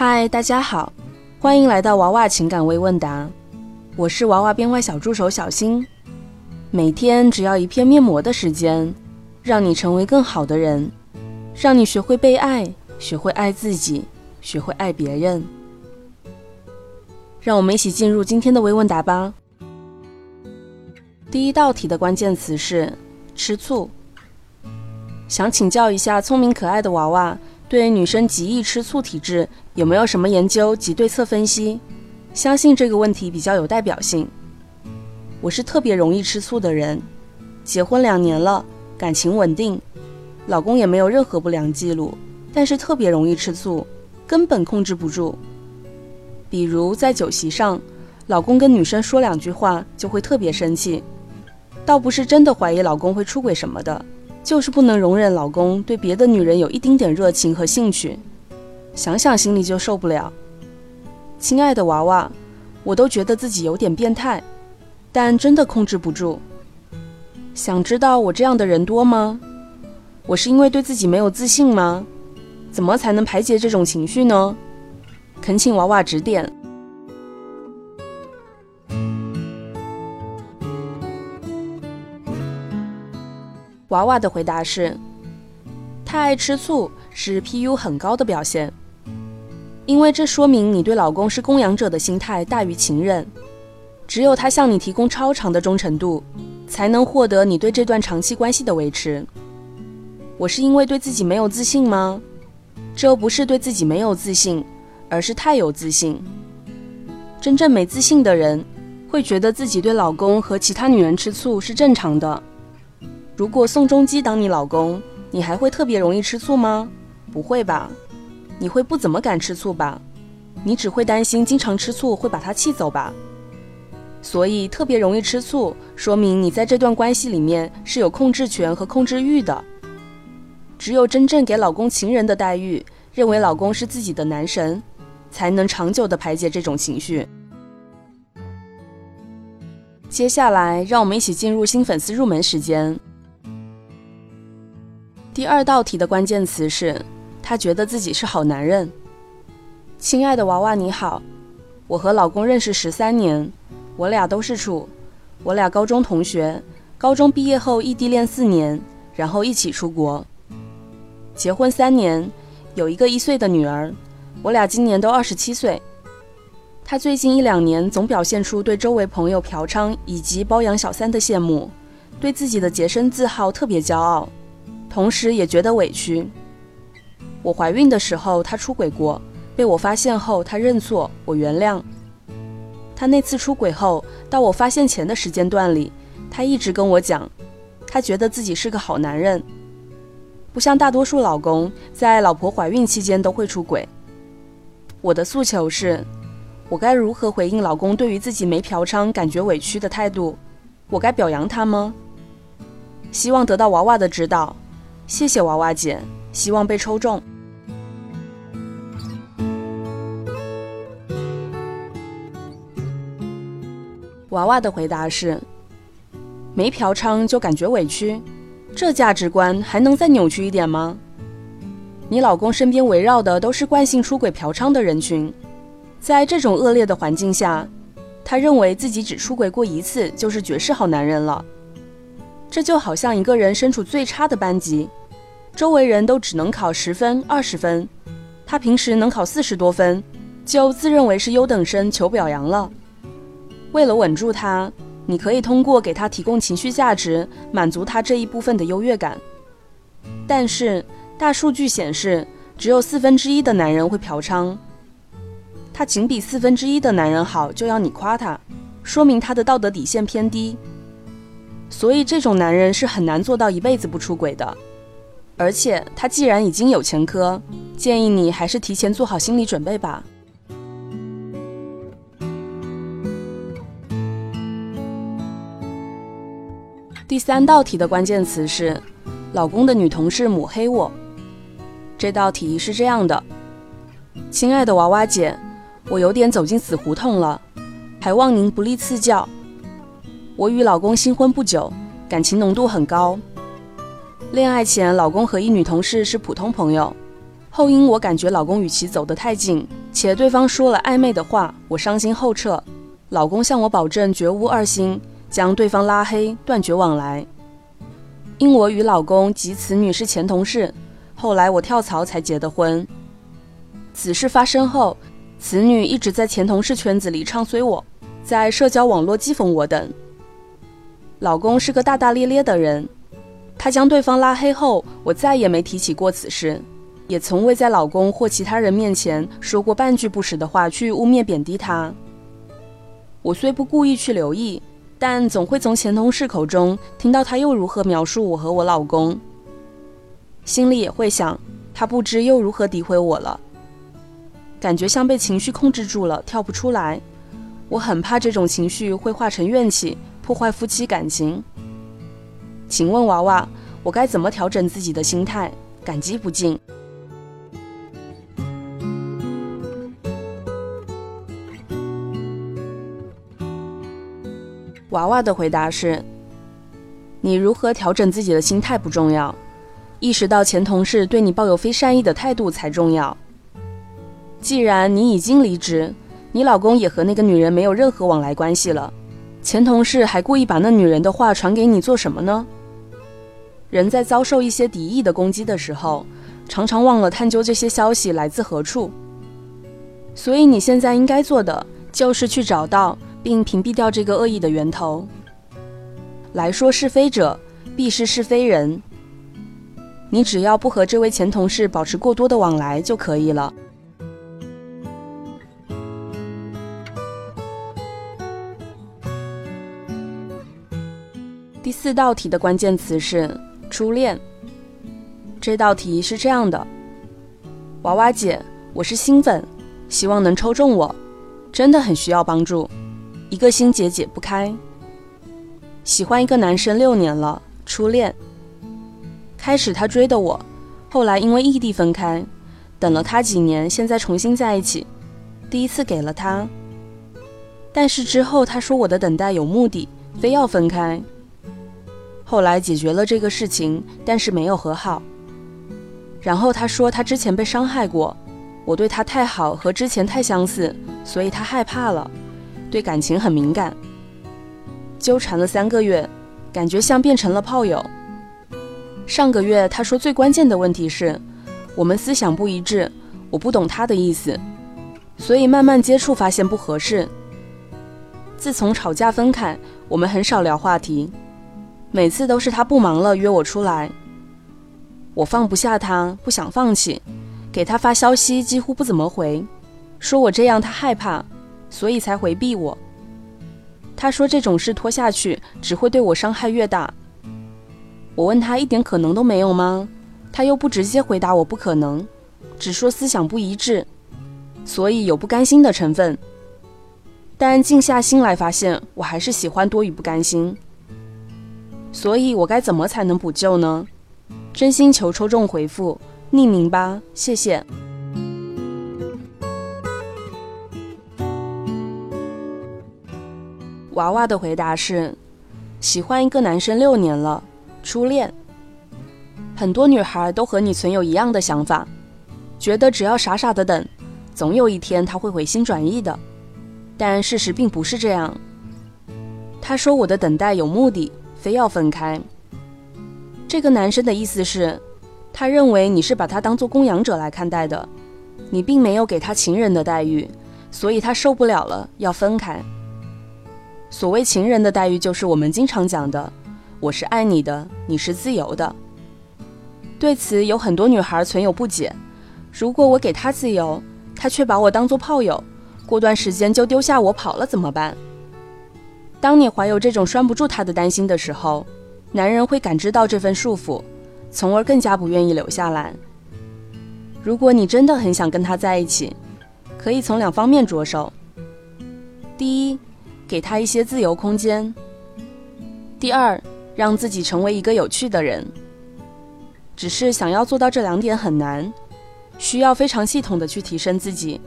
嗨，大家好，欢迎来到娃娃情感微问答，我是娃娃编外小助手小新。每天只要一片面膜的时间，让你成为更好的人，让你学会被爱，学会爱自己，学会爱别人。让我们一起进入今天的微问答吧。第一道题的关键词是吃醋。想请教一下聪明可爱的娃娃，对女生极易吃醋体质有没有什么研究及对策分析？相信这个问题比较有代表性。我是特别容易吃醋的人，结婚两年了，感情稳定，老公也没有任何不良记录，但是特别容易吃醋，根本控制不住。比如在酒席上，老公跟女生说两句话就会特别生气，倒不是真的怀疑老公会出轨什么的。就是不能容忍老公对别的女人有一丁点热情和兴趣，想想心里就受不了。亲爱的娃娃，我都觉得自己有点变态，但真的控制不住。想知道我这样的人多吗？我是因为对自己没有自信吗？怎么才能排解这种情绪呢？恳请娃娃指点。娃娃的回答是：太爱吃醋是 PU 很高的表现，因为这说明你对老公是供养者的心态大于情人。只有他向你提供超长的忠诚度，才能获得你对这段长期关系的维持。我是因为对自己没有自信吗？这不是对自己没有自信，而是太有自信。真正没自信的人，会觉得自己对老公和其他女人吃醋是正常的。如果宋仲基当你老公，你还会特别容易吃醋吗？不会吧，你会不怎么敢吃醋吧？你只会担心经常吃醋会把他气走吧？所以特别容易吃醋，说明你在这段关系里面是有控制权和控制欲的。只有真正给老公情人的待遇，认为老公是自己的男神，才能长久的排解这种情绪。接下来，让我们一起进入新粉丝入门时间。第二道题的关键词是，他觉得自己是好男人。亲爱的娃娃你好，我和老公认识十三年，我俩都是处，我俩高中同学，高中毕业后异地恋四年，然后一起出国，结婚三年，有一个一岁的女儿，我俩今年都二十七岁。他最近一两年总表现出对周围朋友嫖娼以及包养小三的羡慕，对自己的洁身自好特别骄傲。同时也觉得委屈。我怀孕的时候，他出轨过，被我发现后，他认错，我原谅。他那次出轨后，到我发现前的时间段里，他一直跟我讲，他觉得自己是个好男人，不像大多数老公在老婆怀孕期间都会出轨。我的诉求是，我该如何回应老公对于自己没嫖娼感觉委屈的态度？我该表扬他吗？希望得到娃娃的指导。谢谢娃娃姐，希望被抽中。娃娃的回答是：没嫖娼就感觉委屈，这价值观还能再扭曲一点吗？你老公身边围绕的都是惯性出轨嫖娼的人群，在这种恶劣的环境下，他认为自己只出轨过一次就是绝世好男人了。这就好像一个人身处最差的班级。周围人都只能考十分、二十分，他平时能考四十多分，就自认为是优等生，求表扬了。为了稳住他，你可以通过给他提供情绪价值，满足他这一部分的优越感。但是大数据显示，只有四分之一的男人会嫖娼，他仅比四分之一的男人好，就要你夸他，说明他的道德底线偏低。所以这种男人是很难做到一辈子不出轨的。而且他既然已经有前科，建议你还是提前做好心理准备吧。第三道题的关键词是，老公的女同事抹黑我。这道题是这样的：亲爱的娃娃姐，我有点走进死胡同了，还望您不吝赐教。我与老公新婚不久，感情浓度很高。恋爱前，老公和一女同事是普通朋友，后因我感觉老公与其走得太近，且对方说了暧昧的话，我伤心后撤。老公向我保证绝无二心，将对方拉黑，断绝往来。因我与老公及此女是前同事，后来我跳槽才结的婚。此事发生后，此女一直在前同事圈子里唱衰我，在社交网络讥讽我等。老公是个大大咧咧的人，他将对方拉黑后，我再也没提起过此事，也从未在老公或其他人面前说过半句不实的话去污蔑贬低他。我虽不故意去留意，但总会从前同事口中听到他又如何描述我和我老公，心里也会想，他不知又如何诋毁我了。感觉像被情绪控制住了，跳不出来。我很怕这种情绪会化成怨气，破坏夫妻感情。请问娃娃，我该怎么调整自己的心态？感激不尽。娃娃的回答是：你如何调整自己的心态不重要，意识到前同事对你抱有非善意的态度才重要。既然你已经离职，你老公也和那个女人没有任何往来关系了，前同事还故意把那女人的话传给你做什么呢？人在遭受一些敌意的攻击的时候，常常忘了探究这些消息来自何处。所以你现在应该做的就是去找到。并屏蔽掉这个恶意的源头。来说是非者，必是是非人。你只要不和这位前同事保持过多的往来就可以了。第四道题的关键词是初恋。这道题是这样的：娃娃姐，我是新粉，希望能抽中我，真的很需要帮助。一个心结解不开，喜欢一个男生六年了，初恋。开始他追的我，后来因为异地分开，等了他几年，现在重新在一起。第一次给了他，但是之后他说我的等待有目的，非要分开。后来解决了这个事情，但是没有和好。然后他说他之前被伤害过，我对他太好，和之前太相似，所以他害怕了。对感情很敏感，纠缠了三个月，感觉像变成了炮友。上个月他说最关键的问题是，我们思想不一致，我不懂他的意思，所以慢慢接触发现不合适。自从吵架分开，我们很少聊话题，每次都是他不忙了约我出来，我放不下他，不想放弃，给他发消息几乎不怎么回，说我这样他害怕。所以才回避我。他说这种事拖下去只会对我伤害越大。我问他一点可能都没有吗？他又不直接回答我不可能，只说思想不一致，所以有不甘心的成分。但静下心来发现，我还是喜欢多与不甘心。所以我该怎么才能补救呢？真心求抽中回复，匿名吧，谢谢。娃娃的回答是：喜欢一个男生六年了，初恋。很多女孩都和你存有一样的想法，觉得只要傻傻的等，总有一天他会回心转意的。但事实并不是这样。他说我的等待有目的，非要分开。这个男生的意思是，他认为你是把他当做供养者来看待的，你并没有给他情人的待遇，所以他受不了了，要分开。所谓情人的待遇，就是我们经常讲的“我是爱你的，你是自由的”。对此，有很多女孩存有不解：如果我给他自由，他却把我当做炮友，过段时间就丢下我跑了，怎么办？当你怀有这种拴不住他的担心的时候，男人会感知到这份束缚，从而更加不愿意留下来。如果你真的很想跟他在一起，可以从两方面着手：第一，给他一些自由空间。第二，让自己成为一个有趣的人。只是想要做到这两点很难，需要非常系统的去提升自己。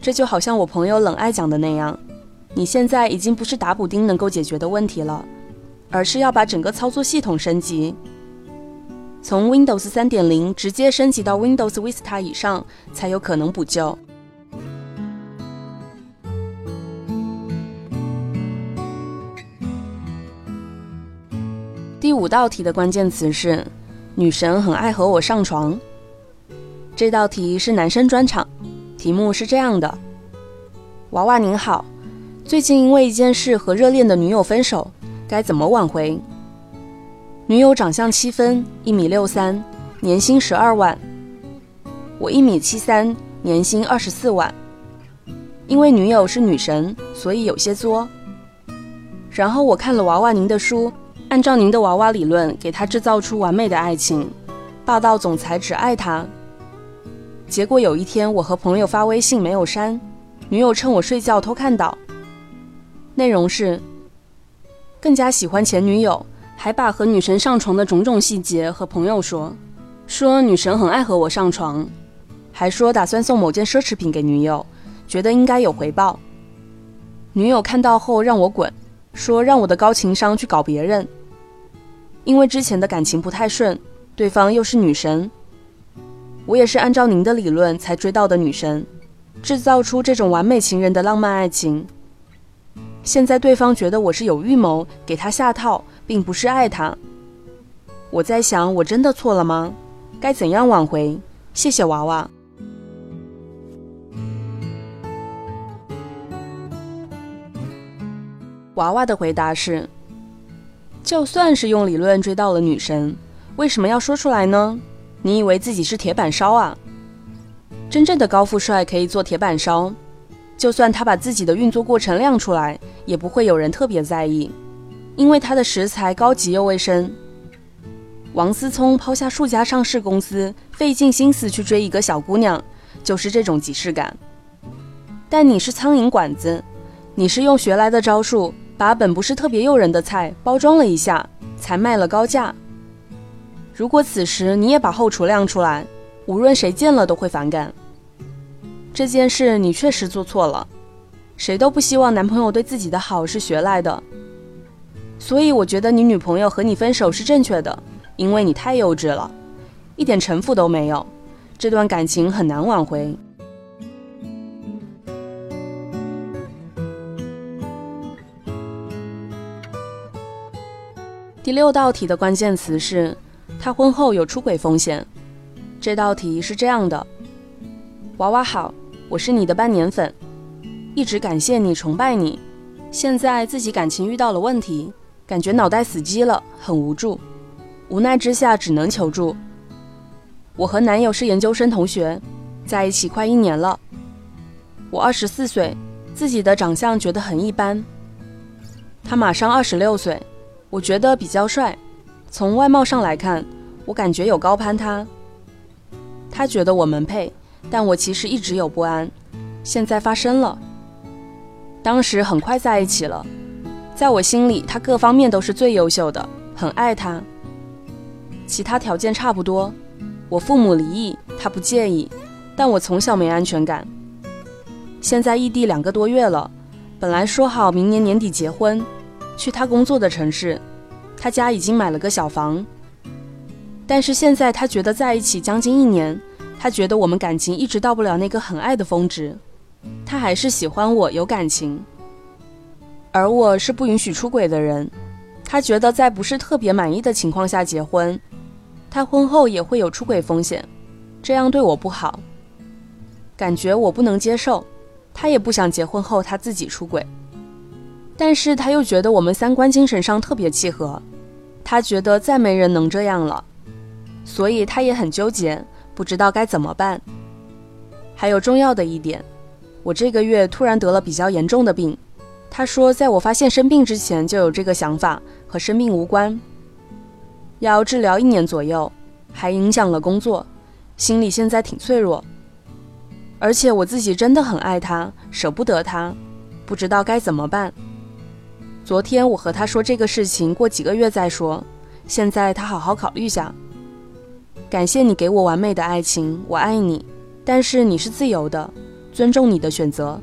这就好像我朋友冷爱讲的那样，你现在已经不是打补丁能够解决的问题了而是要把整个操作系统升级。从 windows 三点零直接升级到 windows vista 以上才有可能补救。第五道题的关键词是女神很爱和我上床。这道题是男生专场题目是这样的娃娃您好最近因为一件事和热恋的女友分手，该怎么挽回？女友长相七分，一米六三，年薪十二万。我一米七三，年薪二十四万。因为女友是女神，所以有些作。然后我看了娃娃您的书，按照您的娃娃理论，给他制造出完美的爱情，霸道总裁只爱他。结果有一天，我和朋友发微信没有删，女友趁我睡觉偷看到，内容是更加喜欢前女友。还把和女神上床的种种细节和朋友说，说女神很爱和我上床，还说打算送某件奢侈品给女友，觉得应该有回报。女友看到后让我滚，说让我的高情商去搞别人，因为之前的感情不太顺，对方又是女神，我也是按照您的理论才追到的女神，制造出这种完美情人的浪漫爱情。现在对方觉得我是有预谋给他下套。并不是爱他。我在想，我真的错了吗？该怎样挽回？谢谢娃娃。娃娃的回答是：就算是用理论追到了女神，为什么要说出来呢？你以为自己是铁板烧啊？真正的高富帅可以做铁板烧，就算他把自己的运作过程亮出来，也不会有人特别在意。因为它的食材高级又卫生，王思聪抛下数家上市公司，费尽心思去追一个小姑娘，就是这种即视感。但你是苍蝇馆子，你是用学来的招数，把本不是特别诱人的菜包装了一下，才卖了高价。如果此时你也把后厨亮出来，无论谁见了都会反感。这件事你确实做错了，谁都不希望男朋友对自己的好是学来的。所以我觉得你女朋友和你分手是正确的，因为你太幼稚了，一点城府都没有，这段感情很难挽回。第六道题的关键词是，他婚后有出轨风险。这道题是这样的：娃娃好，我是你的半年粉，一直感谢你，崇拜你，现在自己感情遇到了问题。感觉脑袋死机了，很无助，无奈之下只能求助。我和男友是研究生同学，在一起快一年了。我二十四岁，自己的长相觉得很一般。他马上二十六岁，我觉得比较帅。从外貌上来看，我感觉有高攀他。他觉得我们配，但我其实一直有不安。现在发生了，当时很快在一起了。在我心里，他各方面都是最优秀的，很爱他。其他条件差不多。我父母离异，他不介意，但我从小没安全感。现在异地两个多月了，本来说好明年年底结婚，去他工作的城市，他家已经买了个小房。但是现在他觉得在一起将近一年，他觉得我们感情一直到不了那个很爱的峰值，他还是喜欢我，有感情。而我是不允许出轨的人，他觉得在不是特别满意的情况下结婚，他婚后也会有出轨风险，这样对我不好，感觉我不能接受，他也不想结婚后他自己出轨，但是他又觉得我们三观精神上特别契合，他觉得再没人能这样了，所以他也很纠结，不知道该怎么办。还有重要的一点，我这个月突然得了比较严重的病。他说，在我发现生病之前就有这个想法，和生病无关。要治疗一年左右，还影响了工作，心里现在挺脆弱。而且我自己真的很爱他，舍不得他，不知道该怎么办。昨天我和他说这个事情，过几个月再说。现在他好好考虑下。感谢你给我完美的爱情，我爱你，但是你是自由的，尊重你的选择。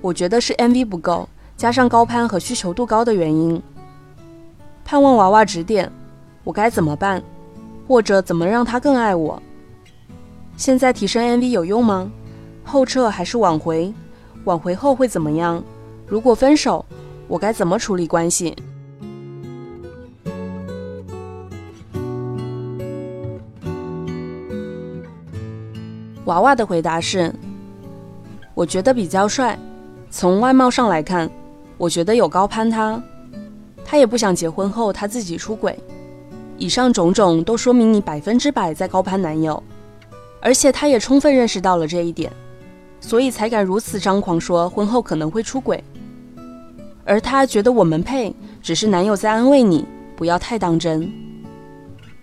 我觉得是 MV 不够，加上高攀和需求度高的原因。盼望娃娃指点，我该怎么办？或者怎么让他更爱我？现在提升 MV 有用吗？后撤还是挽回？挽回后会怎么样？如果分手，我该怎么处理关系？娃娃的回答是：我觉得比较帅，从外貌上来看，我觉得有高攀他。他也不想结婚后他自己出轨。以上种种都说明你百分之百在高攀男友，而且他也充分认识到了这一点，所以才敢如此张狂说婚后可能会出轨。而他觉得我们配，只是男友在安慰你，不要太当真。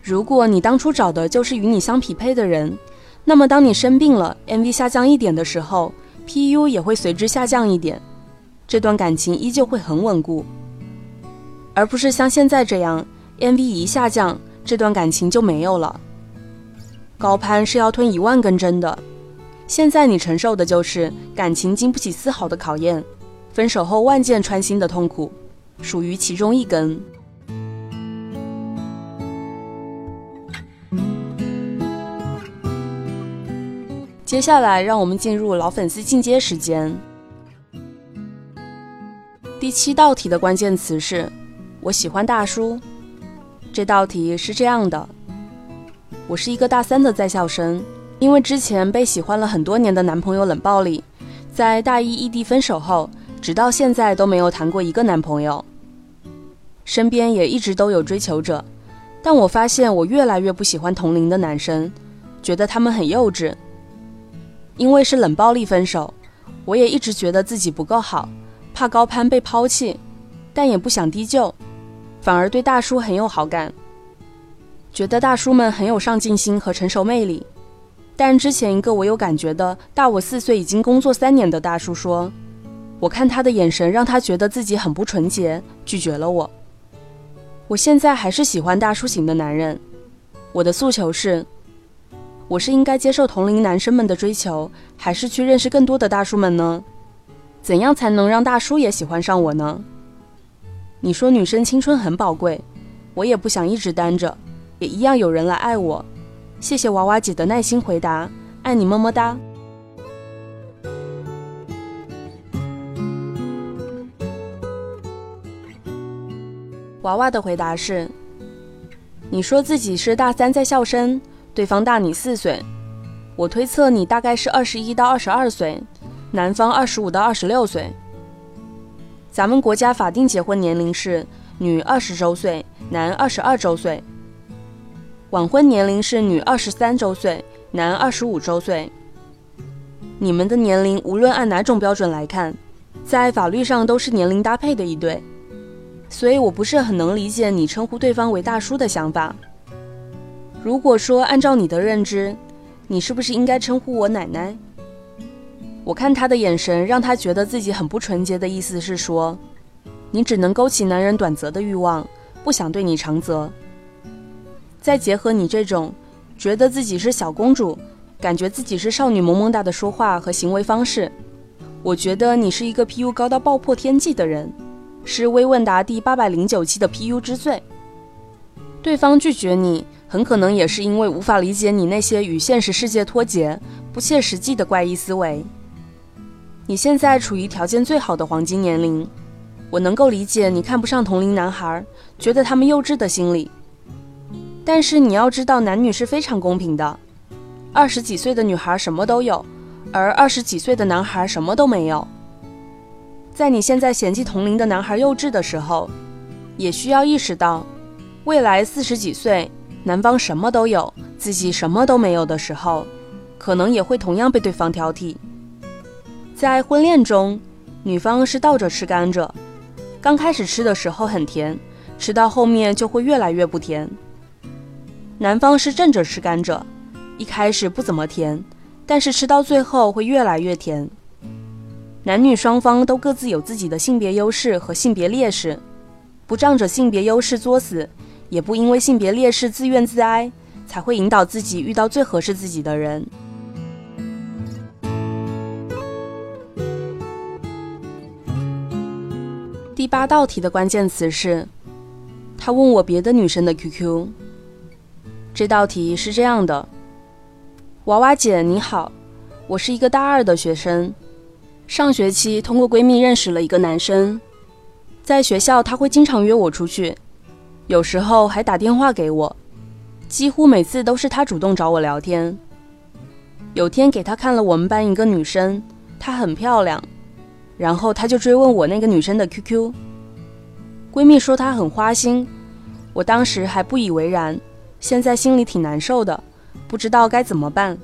如果你当初找的就是与你相匹配的人，那么当你生病了，MV 下降一点的时候，PU 也会随之下降一点，这段感情依旧会很稳固，而不是像现在这样，MV 一下降，这段感情就没有了。高攀是要吞一万根针的，现在你承受的就是感情经不起丝毫的考验。分手后万箭穿心的痛苦，属于其中一根。接下来，让我们进入老粉丝进阶时间。第七道题的关键词是“我喜欢大叔”。这道题是这样的：我是一个大三的在校生，因为之前被喜欢了很多年的男朋友冷暴力，在大一异地分手后。直到现在都没有谈过一个男朋友，身边也一直都有追求者，但我发现我越来越不喜欢同龄的男生，觉得他们很幼稚。因为是冷暴力分手，我也一直觉得自己不够好，怕高攀被抛弃，但也不想低就，反而对大叔很有好感，觉得大叔们很有上进心和成熟魅力。但之前一个我有感觉的大我四岁、已经工作三年的大叔说。我看他的眼神，让他觉得自己很不纯洁，拒绝了我。我现在还是喜欢大叔型的男人。我的诉求是：我是应该接受同龄男生们的追求，还是去认识更多的大叔们呢？怎样才能让大叔也喜欢上我呢？你说女生青春很宝贵，我也不想一直单着，也一样有人来爱我。谢谢娃娃姐的耐心回答，爱你么么哒。娃娃的回答是：“你说自己是大三在校生，对方大你四岁，我推测你大概是二十一到二十二岁，男方二十五到二十六岁。咱们国家法定结婚年龄是女二十周岁，男二十二周岁。晚婚年龄是女二十三周岁，男二十五周岁。你们的年龄无论按哪种标准来看，在法律上都是年龄搭配的一对。”所以我不是很能理解你称呼对方为大叔的想法。如果说按照你的认知，你是不是应该称呼我奶奶？我看他的眼神让他觉得自己很不纯洁的意思是说，你只能勾起男人短则的欲望，不想对你长则。再结合你这种觉得自己是小公主，感觉自己是少女萌萌哒的说话和行为方式，我觉得你是一个 PU 高到爆破天际的人。是微问答第八百零九期的 PU 之最。对方拒绝你，很可能也是因为无法理解你那些与现实世界脱节、不切实际的怪异思维。你现在处于条件最好的黄金年龄，我能够理解你看不上同龄男孩，觉得他们幼稚的心理。但是你要知道，男女是非常公平的。二十几岁的女孩什么都有，而二十几岁的男孩什么都没有。在你现在嫌弃同龄的男孩幼稚的时候，也需要意识到，未来四十几岁，男方什么都有，自己什么都没有的时候，可能也会同样被对方挑剔。在婚恋中，女方是倒着吃甘蔗，刚开始吃的时候很甜，吃到后面就会越来越不甜。男方是正着吃甘蔗，一开始不怎么甜，但是吃到最后会越来越甜。男女双方都各自有自己的性别优势和性别劣势，不仗着性别优势作死，也不因为性别劣势自怨自哀，才会引导自己遇到最合适自己的人。第八道题的关键词是，他问我别的女生的 QQ。这道题是这样的：娃娃姐你好，我是一个大二的学生。上学期通过闺蜜认识了一个男生，在学校他会经常约我出去，有时候还打电话给我，几乎每次都是他主动找我聊天。有天给他看了我们班一个女生，她很漂亮，然后他就追问我那个女生的 QQ。闺蜜说她很花心，我当时还不以为然，现在心里挺难受的，不知道该怎么办。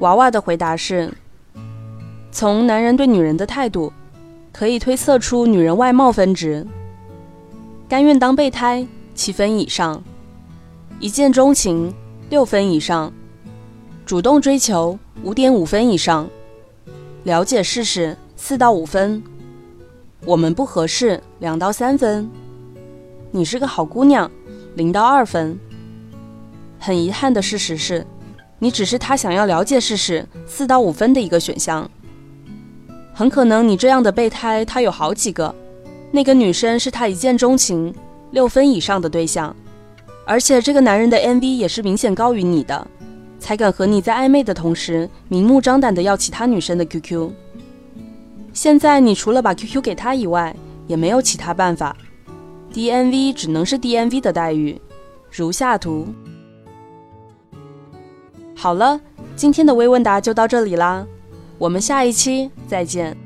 娃娃的回答是：从男人对女人的态度，可以推测出女人外貌分值。甘愿当备胎七分以上，一见钟情六分以上，主动追求五点五分以上，了解事实四到五分，我们不合适两到三分，你是个好姑娘零到二分。很遗憾的事实是，你只是他想要了解事实四到五分的一个选项。很可能你这样的备胎他有好几个。那个女生是他一见钟情六分以上的对象，而且这个男人的 MV 也是明显高于你的，才敢和你在暧昧的同时明目张胆的要其他女生的 QQ。现在你除了把 QQ 给他以外，也没有其他办法，DNV 只能是 DNV 的待遇，如下图。好了，今天的微问答就到这里啦，我们下一期再见。